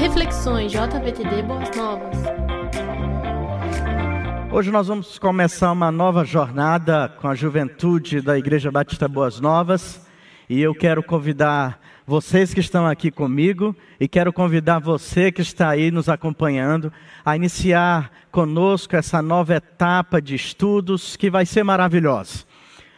Reflexões JVTD Boas Novas. Hoje nós vamos começar uma nova jornada com a juventude da Igreja Batista Boas Novas e eu quero convidar vocês que estão aqui comigo e quero convidar você que está aí nos acompanhando a iniciar conosco essa nova etapa de estudos que vai ser maravilhosa.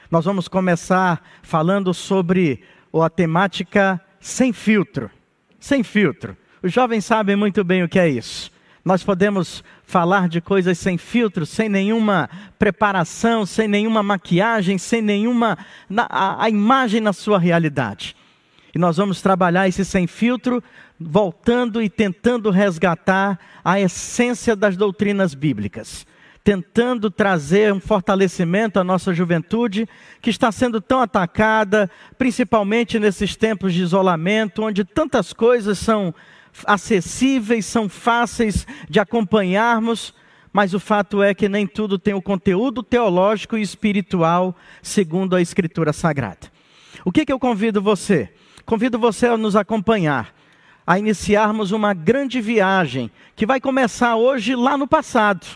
Nós vamos começar falando sobre a temática sem filtro. Sem filtro. Os jovens sabem muito bem o que é isso. Nós podemos falar de coisas sem filtro, sem nenhuma preparação, sem nenhuma maquiagem, sem nenhuma a, a imagem na sua realidade. E nós vamos trabalhar esse sem filtro, voltando e tentando resgatar a essência das doutrinas bíblicas tentando trazer um fortalecimento à nossa juventude, que está sendo tão atacada, principalmente nesses tempos de isolamento, onde tantas coisas são acessíveis, são fáceis de acompanharmos, mas o fato é que nem tudo tem o conteúdo teológico e espiritual segundo a Escritura Sagrada. O que, que eu convido você? Convido você a nos acompanhar, a iniciarmos uma grande viagem que vai começar hoje lá no passado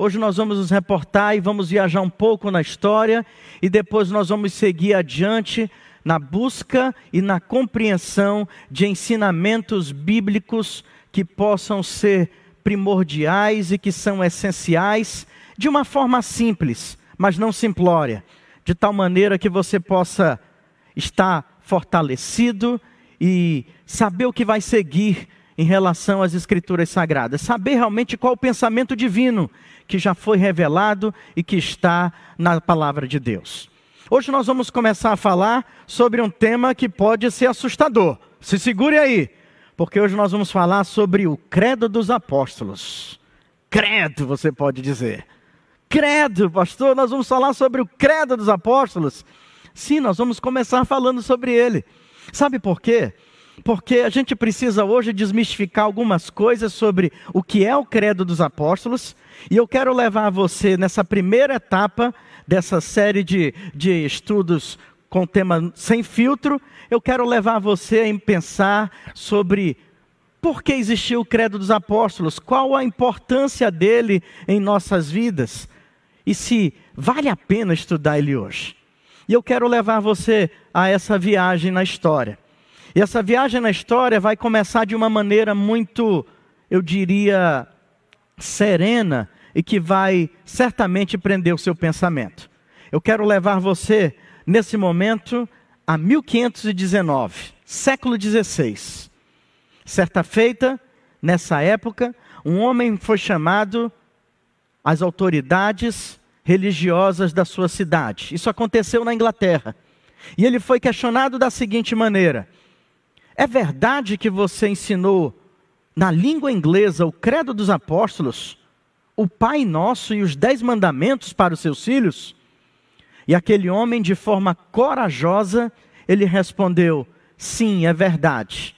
Hoje nós vamos nos reportar e vamos viajar um pouco na história e depois nós vamos seguir adiante na busca e na compreensão de ensinamentos bíblicos que possam ser primordiais e que são essenciais de uma forma simples, mas não simplória, de tal maneira que você possa estar fortalecido e saber o que vai seguir em relação às Escrituras Sagradas, saber realmente qual o pensamento divino que já foi revelado e que está na palavra de Deus. Hoje nós vamos começar a falar sobre um tema que pode ser assustador. Se segure aí, porque hoje nós vamos falar sobre o credo dos apóstolos. Credo, você pode dizer. Credo, pastor, nós vamos falar sobre o credo dos apóstolos. Sim, nós vamos começar falando sobre ele. Sabe por quê? porque a gente precisa hoje desmistificar algumas coisas sobre o que é o credo dos apóstolos, e eu quero levar você nessa primeira etapa dessa série de, de estudos com tema sem filtro, eu quero levar você a pensar sobre por que existiu o credo dos apóstolos, qual a importância dele em nossas vidas e se vale a pena estudar ele hoje. E eu quero levar você a essa viagem na história. E essa viagem na história vai começar de uma maneira muito, eu diria, serena e que vai certamente prender o seu pensamento. Eu quero levar você, nesse momento, a 1519, século XVI. Certa feita, nessa época, um homem foi chamado às autoridades religiosas da sua cidade. Isso aconteceu na Inglaterra. E ele foi questionado da seguinte maneira: é verdade que você ensinou na língua inglesa o Credo dos Apóstolos, o Pai Nosso e os Dez Mandamentos para os seus filhos? E aquele homem, de forma corajosa, ele respondeu: Sim, é verdade.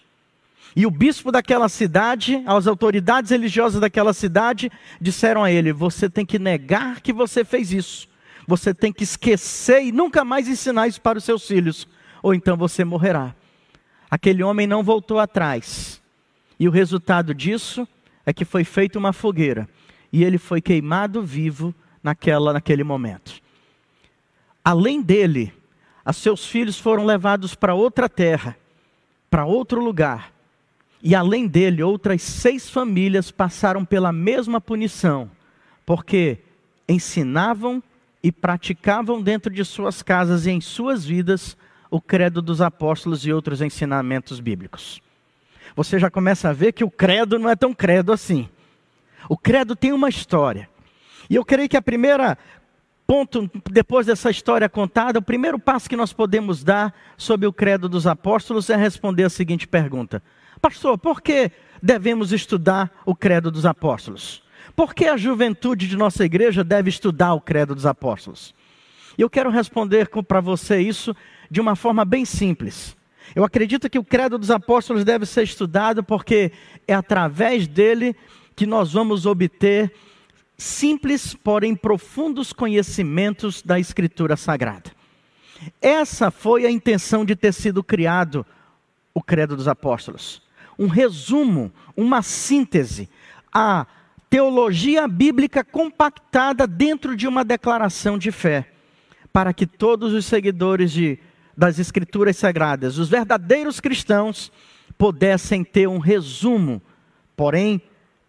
E o bispo daquela cidade, as autoridades religiosas daquela cidade, disseram a ele: Você tem que negar que você fez isso. Você tem que esquecer e nunca mais ensinar isso para os seus filhos, ou então você morrerá. Aquele homem não voltou atrás. E o resultado disso é que foi feita uma fogueira e ele foi queimado vivo naquela naquele momento. Além dele, os seus filhos foram levados para outra terra, para outro lugar. E além dele, outras seis famílias passaram pela mesma punição, porque ensinavam e praticavam dentro de suas casas e em suas vidas o credo dos apóstolos e outros ensinamentos bíblicos. Você já começa a ver que o credo não é tão credo assim. O credo tem uma história. E eu creio que a primeira ponto, depois dessa história contada, o primeiro passo que nós podemos dar sobre o credo dos apóstolos é responder a seguinte pergunta: Pastor, por que devemos estudar o credo dos apóstolos? Por que a juventude de nossa igreja deve estudar o credo dos apóstolos? E eu quero responder para você isso de uma forma bem simples. Eu acredito que o Credo dos Apóstolos deve ser estudado porque é através dele que nós vamos obter simples, porém profundos conhecimentos da Escritura Sagrada. Essa foi a intenção de ter sido criado o Credo dos Apóstolos. um resumo, uma síntese, a teologia bíblica compactada dentro de uma declaração de fé, para que todos os seguidores de, das Escrituras Sagradas, os verdadeiros cristãos, pudessem ter um resumo, porém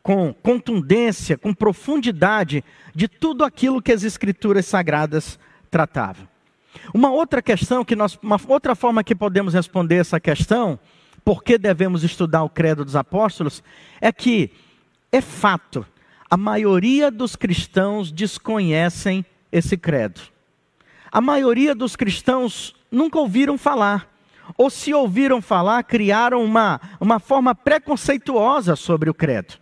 com contundência, com profundidade de tudo aquilo que as Escrituras Sagradas tratavam. Uma outra questão que nós, uma outra forma que podemos responder essa questão, por que devemos estudar o credo dos apóstolos, é que é fato, a maioria dos cristãos desconhecem esse credo. A maioria dos cristãos nunca ouviram falar, ou se ouviram falar, criaram uma, uma forma preconceituosa sobre o credo.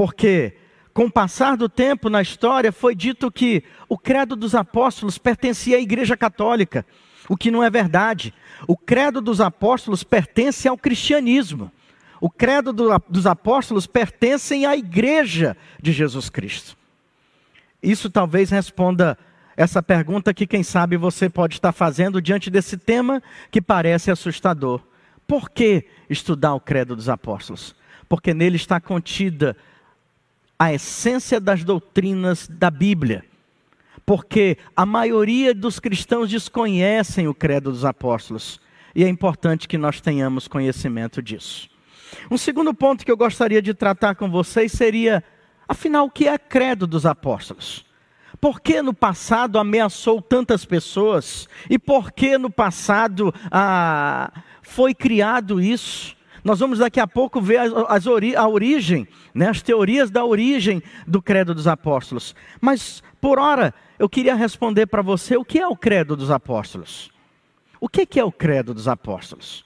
Porque, com o passar do tempo na história, foi dito que o credo dos apóstolos pertencia à Igreja Católica, o que não é verdade. O credo dos apóstolos pertence ao cristianismo. O credo do, dos apóstolos pertencem à igreja de Jesus Cristo. Isso talvez responda essa pergunta que, quem sabe, você pode estar fazendo diante desse tema que parece assustador. Por que estudar o credo dos apóstolos? Porque nele está contida a essência das doutrinas da Bíblia. Porque a maioria dos cristãos desconhecem o credo dos apóstolos. E é importante que nós tenhamos conhecimento disso. Um segundo ponto que eu gostaria de tratar com vocês seria, afinal, o que é credo dos apóstolos? Por que no passado ameaçou tantas pessoas? E por que no passado ah, foi criado isso? Nós vamos daqui a pouco ver as, as ori a origem, né, as teorias da origem do credo dos apóstolos. Mas, por hora, eu queria responder para você o que é o credo dos apóstolos. O que, que é o credo dos apóstolos?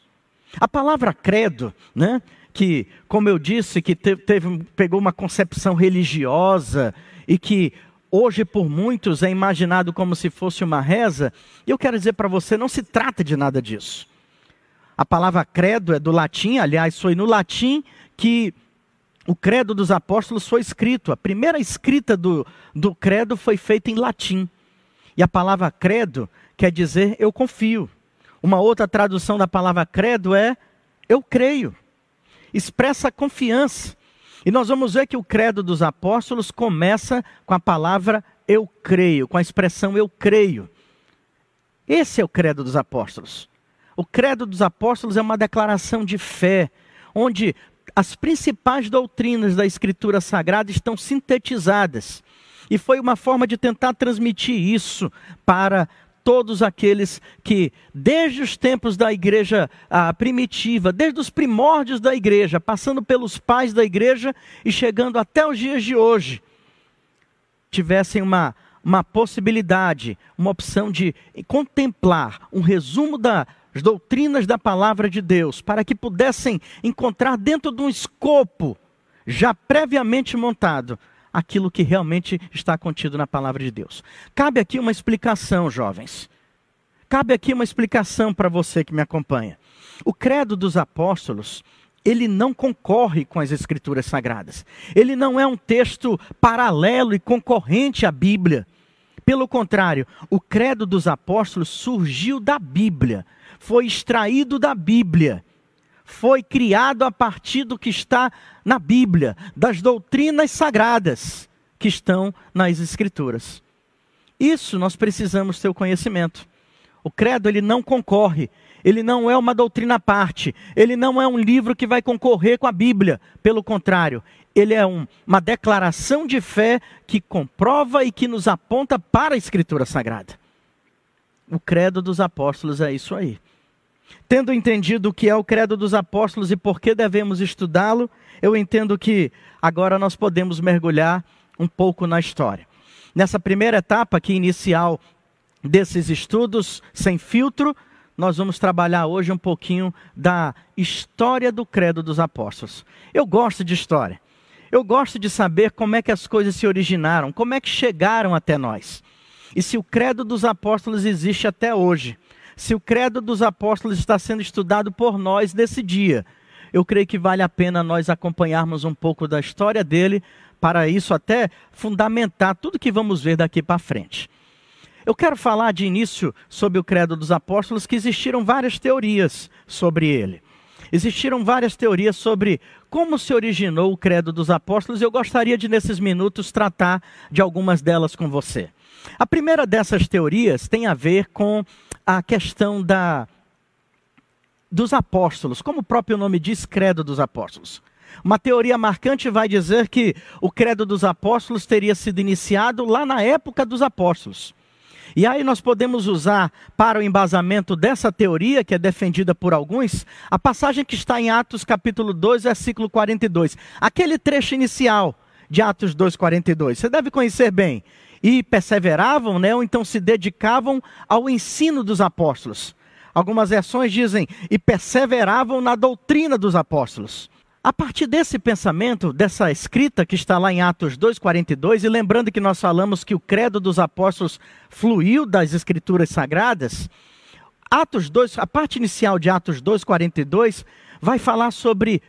A palavra credo, né, que, como eu disse, que teve, teve, pegou uma concepção religiosa e que hoje por muitos é imaginado como se fosse uma reza, eu quero dizer para você, não se trata de nada disso. A palavra credo é do latim, aliás, foi no latim que o credo dos apóstolos foi escrito. A primeira escrita do, do credo foi feita em latim. E a palavra credo quer dizer eu confio. Uma outra tradução da palavra credo é eu creio. Expressa confiança. E nós vamos ver que o credo dos apóstolos começa com a palavra eu creio, com a expressão eu creio. Esse é o credo dos apóstolos. O credo dos apóstolos é uma declaração de fé, onde as principais doutrinas da Escritura Sagrada estão sintetizadas. E foi uma forma de tentar transmitir isso para todos aqueles que, desde os tempos da igreja ah, primitiva, desde os primórdios da igreja, passando pelos pais da igreja e chegando até os dias de hoje, tivessem uma, uma possibilidade, uma opção de contemplar um resumo das doutrinas da palavra de Deus, para que pudessem encontrar dentro de um escopo já previamente montado aquilo que realmente está contido na palavra de Deus. Cabe aqui uma explicação, jovens. Cabe aqui uma explicação para você que me acompanha. O credo dos apóstolos, ele não concorre com as escrituras sagradas. Ele não é um texto paralelo e concorrente à Bíblia. Pelo contrário, o credo dos apóstolos surgiu da Bíblia, foi extraído da Bíblia foi criado a partir do que está na Bíblia, das doutrinas sagradas que estão nas Escrituras. Isso nós precisamos ter o conhecimento. O credo ele não concorre, ele não é uma doutrina à parte, ele não é um livro que vai concorrer com a Bíblia. Pelo contrário, ele é um, uma declaração de fé que comprova e que nos aponta para a Escritura Sagrada. O credo dos apóstolos é isso aí. Tendo entendido o que é o credo dos apóstolos e por que devemos estudá-lo, eu entendo que agora nós podemos mergulhar um pouco na história. Nessa primeira etapa aqui inicial desses estudos sem filtro, nós vamos trabalhar hoje um pouquinho da história do credo dos apóstolos. Eu gosto de história. Eu gosto de saber como é que as coisas se originaram, como é que chegaram até nós. E se o credo dos apóstolos existe até hoje se o credo dos apóstolos está sendo estudado por nós nesse dia, eu creio que vale a pena nós acompanharmos um pouco da história dele, para isso até fundamentar tudo que vamos ver daqui para frente. Eu quero falar de início sobre o credo dos apóstolos, que existiram várias teorias sobre ele. existiram várias teorias sobre como se originou o Credo dos Apóstolos e eu gostaria de, nesses minutos, tratar de algumas delas com você. A primeira dessas teorias tem a ver com a questão da, dos apóstolos, como o próprio nome diz, Credo dos Apóstolos. Uma teoria marcante vai dizer que o Credo dos Apóstolos teria sido iniciado lá na época dos apóstolos. E aí nós podemos usar para o embasamento dessa teoria, que é defendida por alguns, a passagem que está em Atos capítulo 2, versículo 42. Aquele trecho inicial de Atos 2, 42. Você deve conhecer bem. E perseveravam, né, ou então se dedicavam ao ensino dos apóstolos. Algumas versões dizem, e perseveravam na doutrina dos apóstolos. A partir desse pensamento, dessa escrita que está lá em Atos 2,42, e lembrando que nós falamos que o credo dos apóstolos fluiu das escrituras sagradas, Atos 2, a parte inicial de Atos 2,42 vai falar sobre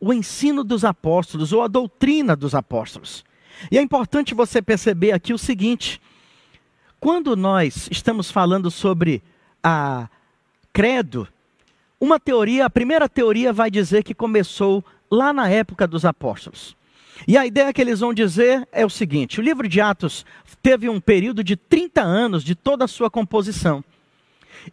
o ensino dos apóstolos ou a doutrina dos apóstolos. E é importante você perceber aqui o seguinte: quando nós estamos falando sobre a credo, uma teoria, a primeira teoria vai dizer que começou lá na época dos apóstolos. E a ideia que eles vão dizer é o seguinte: o livro de Atos teve um período de 30 anos de toda a sua composição.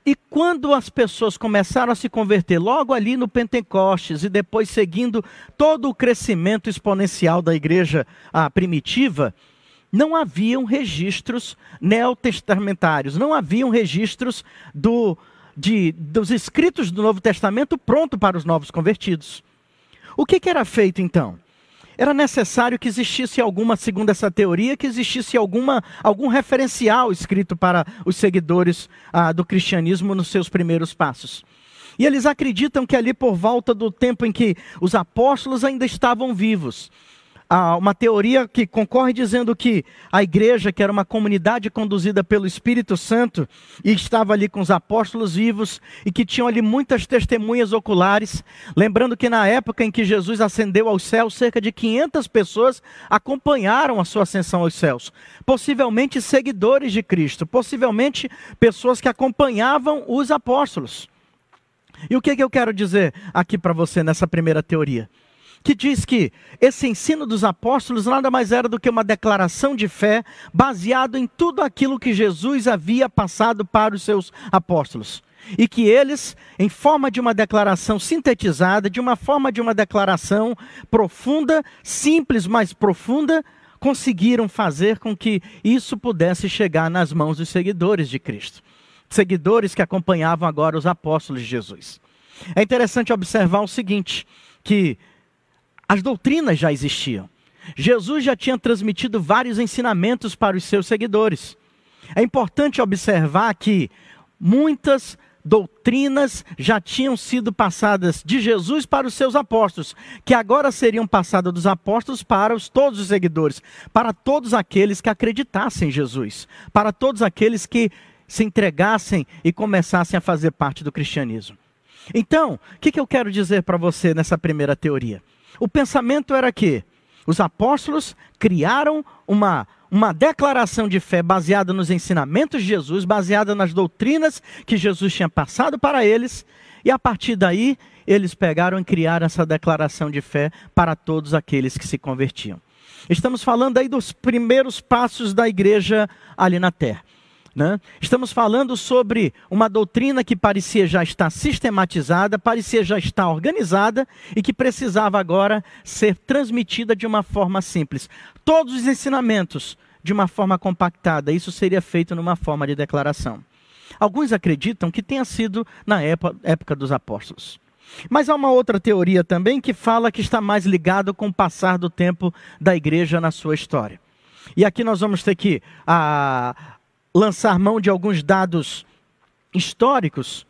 E quando as pessoas começaram a se converter, logo ali no Pentecostes e depois seguindo todo o crescimento exponencial da igreja ah, primitiva, não haviam registros neotestamentários, não haviam registros do, de, dos escritos do Novo Testamento pronto para os novos convertidos. O que, que era feito então? Era necessário que existisse alguma, segundo essa teoria, que existisse alguma, algum referencial escrito para os seguidores ah, do cristianismo nos seus primeiros passos. E eles acreditam que ali por volta do tempo em que os apóstolos ainda estavam vivos, ah, uma teoria que concorre dizendo que a igreja, que era uma comunidade conduzida pelo Espírito Santo, e estava ali com os apóstolos vivos, e que tinham ali muitas testemunhas oculares. Lembrando que na época em que Jesus ascendeu aos céus, cerca de 500 pessoas acompanharam a sua ascensão aos céus. Possivelmente seguidores de Cristo, possivelmente pessoas que acompanhavam os apóstolos. E o que, que eu quero dizer aqui para você nessa primeira teoria? Que diz que esse ensino dos apóstolos nada mais era do que uma declaração de fé baseado em tudo aquilo que Jesus havia passado para os seus apóstolos. E que eles, em forma de uma declaração sintetizada, de uma forma de uma declaração profunda, simples, mas profunda, conseguiram fazer com que isso pudesse chegar nas mãos dos seguidores de Cristo. Seguidores que acompanhavam agora os apóstolos de Jesus. É interessante observar o seguinte: que as doutrinas já existiam. Jesus já tinha transmitido vários ensinamentos para os seus seguidores. É importante observar que muitas doutrinas já tinham sido passadas de Jesus para os seus apóstolos, que agora seriam passadas dos apóstolos para os, todos os seguidores, para todos aqueles que acreditassem em Jesus, para todos aqueles que se entregassem e começassem a fazer parte do cristianismo. Então, o que, que eu quero dizer para você nessa primeira teoria? O pensamento era que os apóstolos criaram uma, uma declaração de fé baseada nos ensinamentos de Jesus, baseada nas doutrinas que Jesus tinha passado para eles, e a partir daí eles pegaram e criaram essa declaração de fé para todos aqueles que se convertiam. Estamos falando aí dos primeiros passos da igreja ali na terra. Né? Estamos falando sobre uma doutrina que parecia já estar sistematizada, parecia já estar organizada e que precisava agora ser transmitida de uma forma simples. Todos os ensinamentos de uma forma compactada, isso seria feito numa forma de declaração. Alguns acreditam que tenha sido na época dos apóstolos. Mas há uma outra teoria também que fala que está mais ligado com o passar do tempo da igreja na sua história. E aqui nós vamos ter que a, lançar mão de alguns dados históricos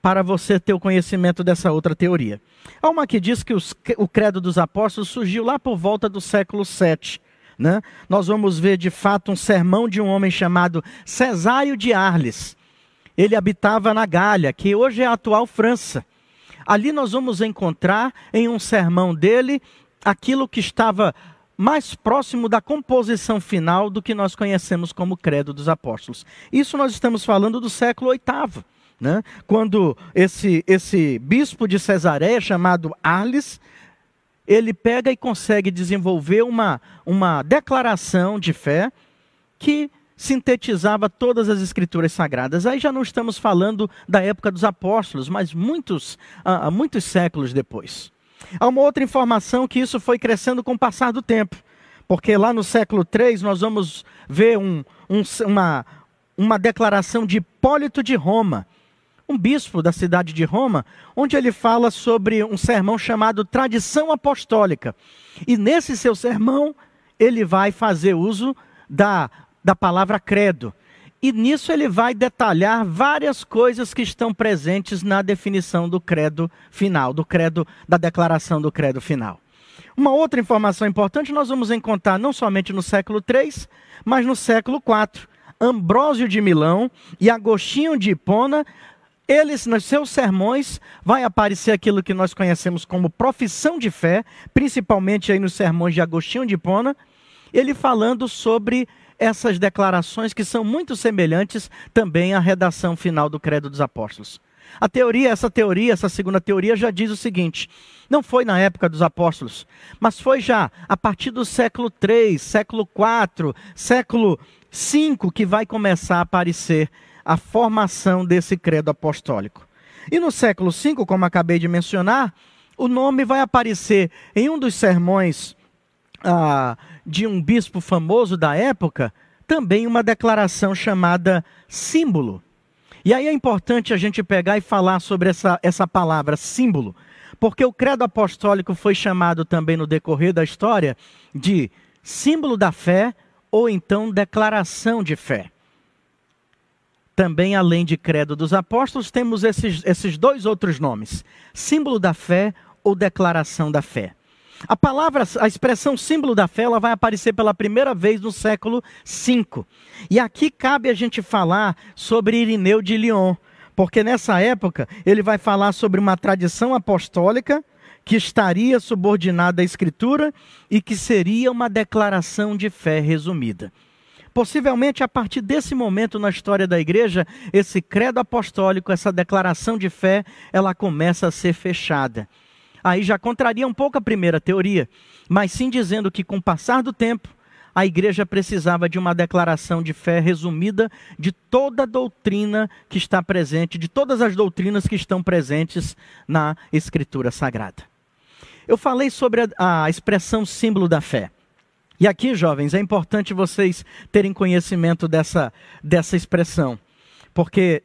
para você ter o conhecimento dessa outra teoria. Há uma que diz que os, o credo dos apóstolos surgiu lá por volta do século VII. Né? Nós vamos ver de fato um sermão de um homem chamado Cesário de Arles. Ele habitava na Gália, que hoje é a atual França. Ali nós vamos encontrar em um sermão dele aquilo que estava mais próximo da composição final do que nós conhecemos como Credo dos Apóstolos. Isso nós estamos falando do século VIII. Né? Quando esse, esse bispo de Cesareia, chamado Arles, ele pega e consegue desenvolver uma, uma declaração de fé que sintetizava todas as escrituras sagradas. Aí já não estamos falando da época dos apóstolos, mas muitos, uh, muitos séculos depois. Há uma outra informação que isso foi crescendo com o passar do tempo, porque lá no século III nós vamos ver um, um, uma, uma declaração de Hipólito de Roma, um bispo da cidade de Roma, onde ele fala sobre um sermão chamado Tradição Apostólica. E nesse seu sermão, ele vai fazer uso da, da palavra credo. E nisso ele vai detalhar várias coisas que estão presentes na definição do credo final, do credo, da declaração do credo final. Uma outra informação importante nós vamos encontrar não somente no século III, mas no século IV. Ambrósio de Milão e Agostinho de Hipona eles, nos seus sermões, vai aparecer aquilo que nós conhecemos como profissão de fé, principalmente aí nos sermões de Agostinho de Hipona, ele falando sobre essas declarações que são muito semelhantes também à redação final do Credo dos Apóstolos. A teoria, essa teoria, essa segunda teoria já diz o seguinte: não foi na época dos apóstolos, mas foi já a partir do século 3, século 4, século 5 que vai começar a aparecer a formação desse credo apostólico. E no século V, como acabei de mencionar, o nome vai aparecer em um dos sermões ah, de um bispo famoso da época, também uma declaração chamada símbolo. E aí é importante a gente pegar e falar sobre essa, essa palavra, símbolo, porque o credo apostólico foi chamado também no decorrer da história de símbolo da fé ou então declaração de fé. Também, além de credo dos apóstolos, temos esses, esses dois outros nomes: símbolo da fé ou declaração da fé. A palavra, a expressão símbolo da fé, ela vai aparecer pela primeira vez no século V. E aqui cabe a gente falar sobre Irineu de Lyon, porque nessa época ele vai falar sobre uma tradição apostólica que estaria subordinada à Escritura e que seria uma declaração de fé resumida. Possivelmente a partir desse momento na história da igreja, esse credo apostólico, essa declaração de fé, ela começa a ser fechada. Aí já contraria um pouco a primeira teoria, mas sim dizendo que com o passar do tempo, a igreja precisava de uma declaração de fé resumida de toda a doutrina que está presente, de todas as doutrinas que estão presentes na Escritura Sagrada. Eu falei sobre a, a expressão símbolo da fé. E aqui, jovens, é importante vocês terem conhecimento dessa, dessa expressão, porque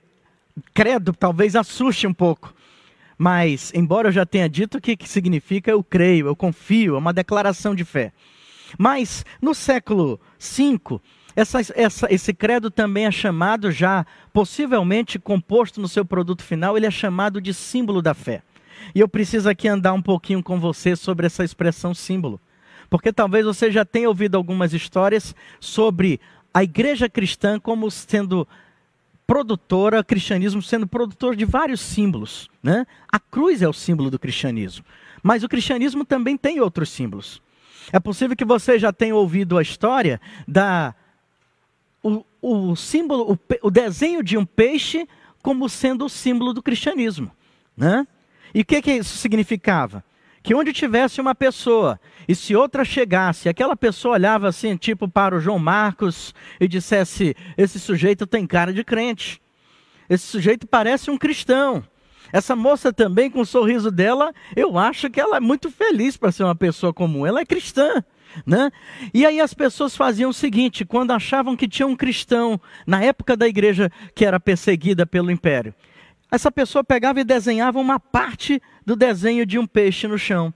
credo talvez assuste um pouco, mas, embora eu já tenha dito o que, que significa eu creio, eu confio, é uma declaração de fé. Mas, no século V, essa, essa, esse credo também é chamado já, possivelmente composto no seu produto final, ele é chamado de símbolo da fé. E eu preciso aqui andar um pouquinho com você sobre essa expressão símbolo. Porque talvez você já tenha ouvido algumas histórias sobre a igreja cristã como sendo produtora, cristianismo sendo produtor de vários símbolos. Né? A cruz é o símbolo do cristianismo. Mas o cristianismo também tem outros símbolos. É possível que você já tenha ouvido a história da o, o símbolo, o, o desenho de um peixe como sendo o símbolo do cristianismo. Né? E o que, que isso significava? Que onde tivesse uma pessoa, e se outra chegasse, aquela pessoa olhava assim, tipo para o João Marcos, e dissesse: Esse sujeito tem cara de crente, esse sujeito parece um cristão. Essa moça também, com o sorriso dela, eu acho que ela é muito feliz para ser uma pessoa comum, ela é cristã. Né? E aí as pessoas faziam o seguinte: quando achavam que tinha um cristão, na época da igreja que era perseguida pelo império, essa pessoa pegava e desenhava uma parte do desenho de um peixe no chão.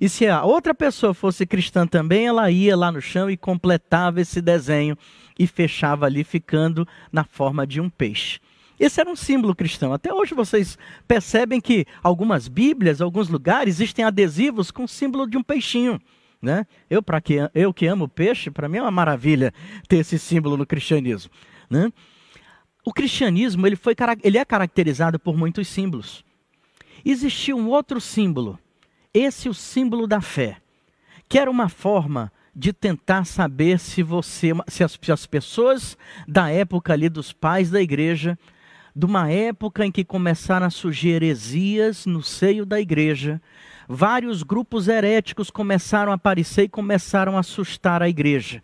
E se a outra pessoa fosse cristã também, ela ia lá no chão e completava esse desenho e fechava ali, ficando na forma de um peixe. Esse era um símbolo cristão. Até hoje vocês percebem que algumas Bíblias, alguns lugares, existem adesivos com o símbolo de um peixinho. Né? Eu, que, eu que amo peixe, para mim é uma maravilha ter esse símbolo no cristianismo. Né? O cristianismo ele, foi, ele é caracterizado por muitos símbolos. Existia um outro símbolo, esse é o símbolo da fé, que era uma forma de tentar saber se você, se as, se as pessoas da época ali dos pais da igreja de uma época em que começaram a surgir heresias no seio da igreja. Vários grupos heréticos começaram a aparecer e começaram a assustar a igreja.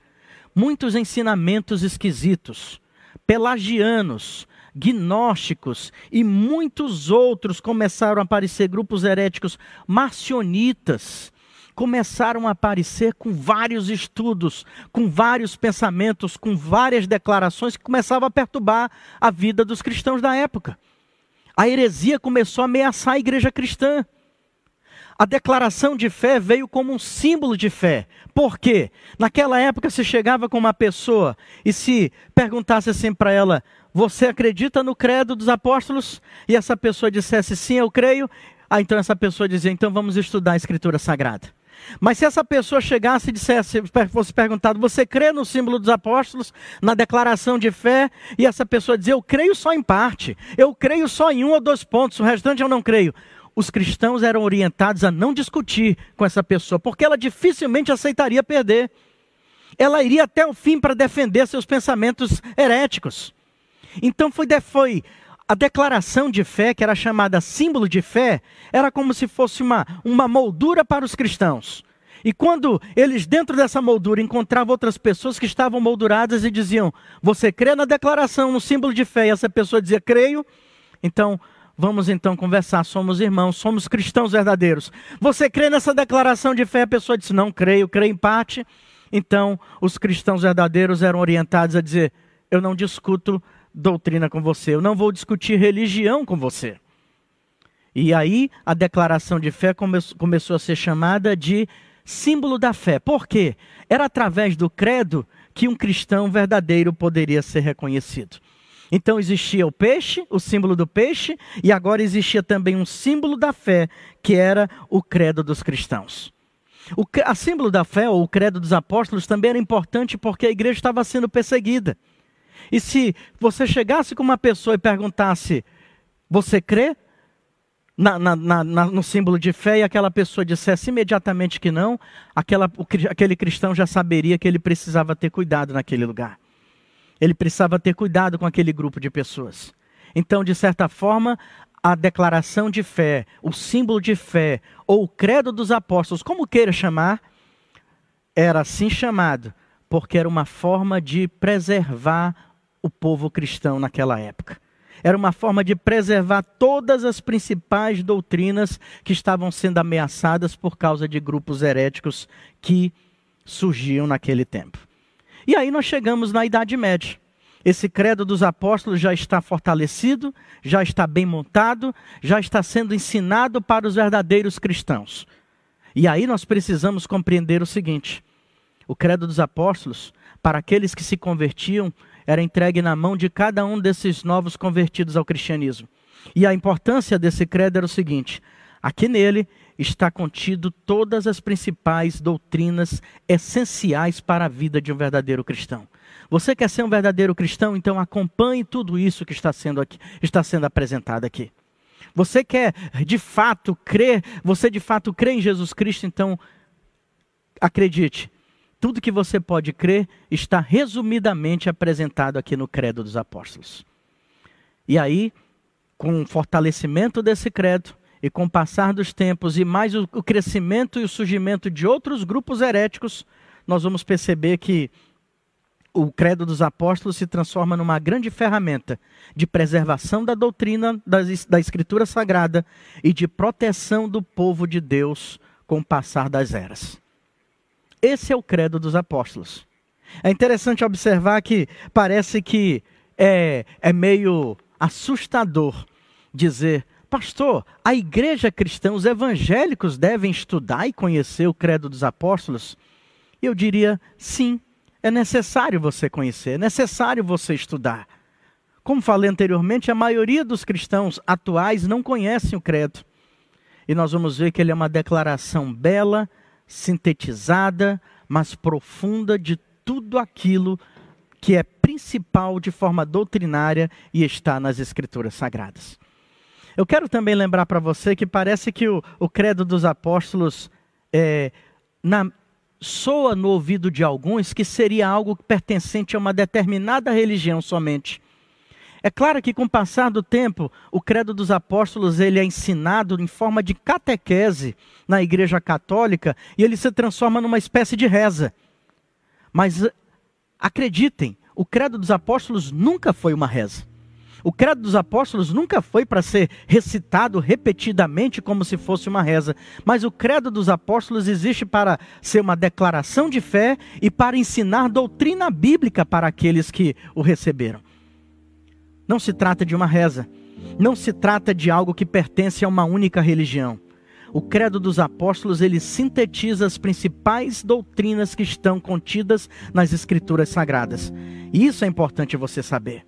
Muitos ensinamentos esquisitos, pelagianos, gnósticos e muitos outros começaram a aparecer, grupos heréticos, marcionitas, começaram a aparecer com vários estudos, com vários pensamentos, com várias declarações que começavam a perturbar a vida dos cristãos da época. A heresia começou a ameaçar a igreja cristã. A declaração de fé veio como um símbolo de fé. Por quê? Naquela época se chegava com uma pessoa e se perguntasse assim para ela: Você acredita no credo dos apóstolos? E essa pessoa dissesse: Sim, eu creio. Ah, então essa pessoa dizia: Então vamos estudar a Escritura Sagrada. Mas se essa pessoa chegasse e dissesse, fosse perguntado, você crê no símbolo dos apóstolos, na declaração de fé, e essa pessoa dizia, eu creio só em parte, eu creio só em um ou dois pontos, o restante eu não creio. Os cristãos eram orientados a não discutir com essa pessoa, porque ela dificilmente aceitaria perder. Ela iria até o fim para defender seus pensamentos heréticos. Então foi, foi a declaração de fé, que era chamada símbolo de fé, era como se fosse uma, uma moldura para os cristãos. E quando eles, dentro dessa moldura, encontravam outras pessoas que estavam molduradas e diziam: Você crê na declaração, no símbolo de fé? E essa pessoa dizia: Creio. Então, vamos então conversar. Somos irmãos, somos cristãos verdadeiros. Você crê nessa declaração de fé? A pessoa disse: Não creio, creio em parte. Então, os cristãos verdadeiros eram orientados a dizer: Eu não discuto doutrina com você, eu não vou discutir religião com você. E aí a declaração de fé come começou a ser chamada de símbolo da fé. Por quê? Era através do credo que um cristão verdadeiro poderia ser reconhecido. Então existia o peixe, o símbolo do peixe, e agora existia também um símbolo da fé, que era o credo dos cristãos. O símbolo da fé, ou o credo dos apóstolos, também era importante porque a igreja estava sendo perseguida. E se você chegasse com uma pessoa e perguntasse: Você crê? Na, na, na, no símbolo de fé, e aquela pessoa dissesse imediatamente que não, aquela, o, aquele cristão já saberia que ele precisava ter cuidado naquele lugar. Ele precisava ter cuidado com aquele grupo de pessoas. Então, de certa forma, a declaração de fé, o símbolo de fé, ou o credo dos apóstolos, como queira chamar, era assim chamado, porque era uma forma de preservar o povo cristão naquela época. Era uma forma de preservar todas as principais doutrinas que estavam sendo ameaçadas por causa de grupos heréticos que surgiam naquele tempo. E aí nós chegamos na Idade Média. Esse credo dos apóstolos já está fortalecido, já está bem montado, já está sendo ensinado para os verdadeiros cristãos. E aí nós precisamos compreender o seguinte: o credo dos apóstolos, para aqueles que se convertiam, era entregue na mão de cada um desses novos convertidos ao cristianismo. E a importância desse credo era o seguinte: aqui nele está contido todas as principais doutrinas essenciais para a vida de um verdadeiro cristão. Você quer ser um verdadeiro cristão? Então acompanhe tudo isso que está sendo aqui, está sendo apresentado aqui. Você quer de fato crer, você de fato crê em Jesus Cristo, então acredite, tudo que você pode crer está resumidamente apresentado aqui no Credo dos Apóstolos. E aí, com o fortalecimento desse credo, e com o passar dos tempos, e mais o, crescimento e o surgimento de outros grupos heréticos, nós vamos perceber que o credo dos apóstolos se transforma numa grande ferramenta de preservação da doutrina da Escritura Sagrada e de proteção do povo de Deus com o passar das eras. Esse é o credo dos apóstolos. É interessante observar que parece que é, é meio assustador dizer, pastor, a igreja cristã, os evangélicos devem estudar e conhecer o credo dos apóstolos? Eu diria, sim, é necessário você conhecer, é necessário você estudar. Como falei anteriormente, a maioria dos cristãos atuais não conhecem o credo. E nós vamos ver que ele é uma declaração bela, sintetizada, mas profunda de tudo aquilo que é principal de forma doutrinária e está nas Escrituras Sagradas. Eu quero também lembrar para você que parece que o, o credo dos apóstolos é, na, soa no ouvido de alguns que seria algo pertencente a uma determinada religião somente. É claro que com o passar do tempo, o credo dos apóstolos ele é ensinado em forma de catequese na Igreja Católica e ele se transforma numa espécie de reza. Mas acreditem, o credo dos apóstolos nunca foi uma reza. O credo dos apóstolos nunca foi para ser recitado repetidamente como se fosse uma reza, mas o credo dos apóstolos existe para ser uma declaração de fé e para ensinar doutrina bíblica para aqueles que o receberam. Não se trata de uma reza, não se trata de algo que pertence a uma única religião. O credo dos apóstolos, ele sintetiza as principais doutrinas que estão contidas nas escrituras sagradas. E isso é importante você saber.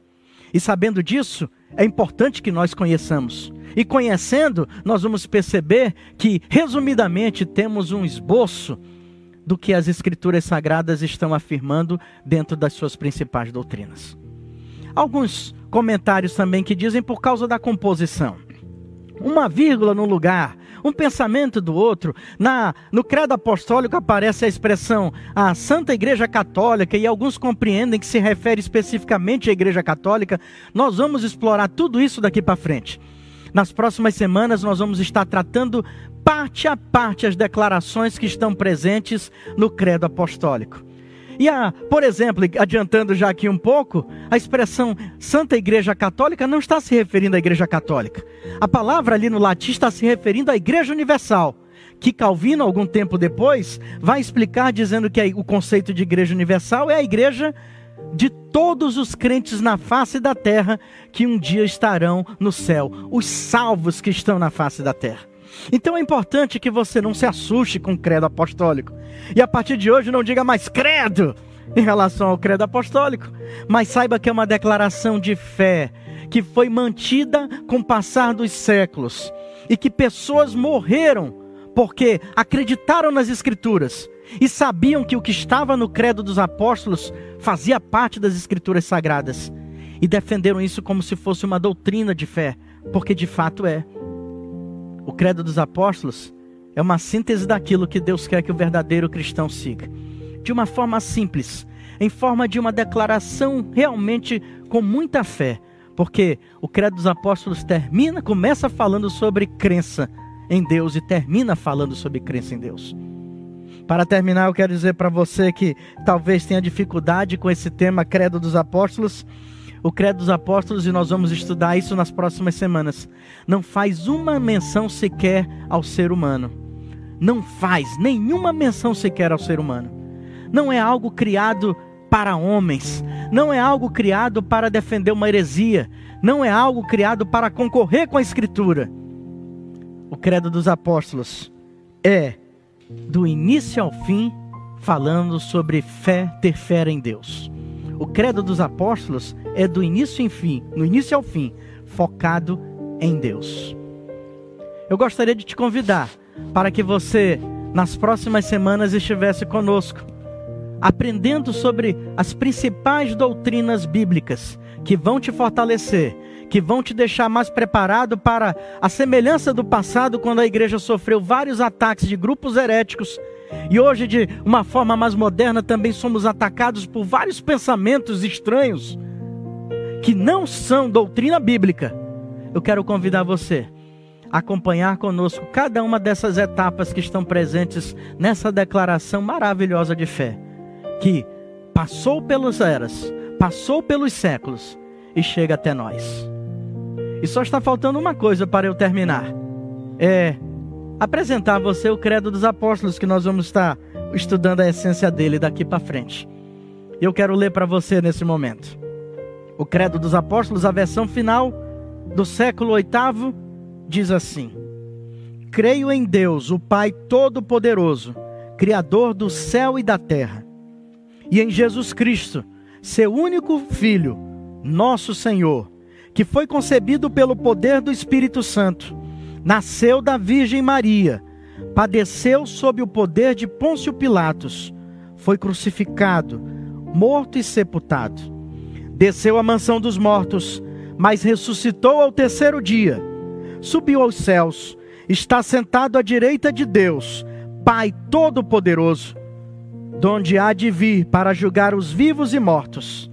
E sabendo disso, é importante que nós conheçamos. E conhecendo, nós vamos perceber que, resumidamente, temos um esboço do que as Escrituras Sagradas estão afirmando dentro das suas principais doutrinas. Alguns comentários também que dizem por causa da composição. Uma vírgula no lugar, um pensamento do outro. Na, no credo apostólico aparece a expressão a Santa Igreja Católica e alguns compreendem que se refere especificamente à Igreja Católica. Nós vamos explorar tudo isso daqui para frente. Nas próximas semanas nós vamos estar tratando parte a parte as declarações que estão presentes no credo apostólico. E a, por exemplo, adiantando já aqui um pouco, a expressão Santa Igreja Católica não está se referindo à Igreja Católica. A palavra ali no latim está se referindo à Igreja Universal, que Calvino, algum tempo depois, vai explicar dizendo que o conceito de Igreja Universal é a igreja de todos os crentes na face da terra que um dia estarão no céu, os salvos que estão na face da terra. Então é importante que você não se assuste com o credo apostólico. E a partir de hoje não diga mais credo em relação ao credo apostólico, mas saiba que é uma declaração de fé que foi mantida com o passar dos séculos e que pessoas morreram porque acreditaram nas escrituras e sabiam que o que estava no credo dos apóstolos fazia parte das escrituras sagradas e defenderam isso como se fosse uma doutrina de fé, porque de fato é. O credo dos apóstolos é uma síntese daquilo que Deus quer que o verdadeiro cristão siga. De uma forma simples, em forma de uma declaração realmente com muita fé. Porque o credo dos apóstolos termina, começa falando sobre crença em Deus e termina falando sobre crença em Deus. Para terminar, eu quero dizer para você que talvez tenha dificuldade com esse tema credo dos apóstolos o Credo dos Apóstolos, e nós vamos estudar isso nas próximas semanas, não faz uma menção sequer ao ser humano. Não faz nenhuma menção sequer ao ser humano. Não é algo criado para homens, não é algo criado para defender uma heresia, não é algo criado para concorrer com a Escritura. O Credo dos Apóstolos é, do início ao fim, falando sobre fé, ter fé em Deus. O credo dos apóstolos é do início em fim, no início ao fim, focado em Deus. Eu gostaria de te convidar para que você, nas próximas semanas, estivesse conosco, aprendendo sobre as principais doutrinas bíblicas que vão te fortalecer, que vão te deixar mais preparado para a semelhança do passado, quando a igreja sofreu vários ataques de grupos heréticos e hoje, de uma forma mais moderna, também somos atacados por vários pensamentos estranhos que não são doutrina bíblica. Eu quero convidar você a acompanhar conosco cada uma dessas etapas que estão presentes nessa declaração maravilhosa de fé, que passou pelas eras, passou pelos séculos e chega até nós. E só está faltando uma coisa para eu terminar. É apresentar a você o Credo dos Apóstolos, que nós vamos estar estudando a essência dele daqui para frente. Eu quero ler para você nesse momento. O Credo dos Apóstolos, a versão final do século VIII, diz assim: Creio em Deus, o Pai Todo-Poderoso, Criador do céu e da terra, e em Jesus Cristo, seu único Filho, nosso Senhor, que foi concebido pelo poder do Espírito Santo nasceu da Virgem Maria, padeceu sob o poder de Pôncio Pilatos, foi crucificado, morto e sepultado. Desceu à mansão dos mortos, mas ressuscitou ao terceiro dia. Subiu aos céus, está sentado à direita de Deus, Pai Todo-Poderoso, donde há de vir para julgar os vivos e mortos.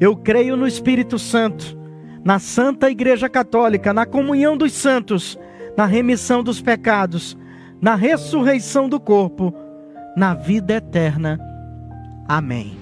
Eu creio no Espírito Santo na Santa Igreja Católica, na comunhão dos santos, na remissão dos pecados, na ressurreição do corpo, na vida eterna. Amém.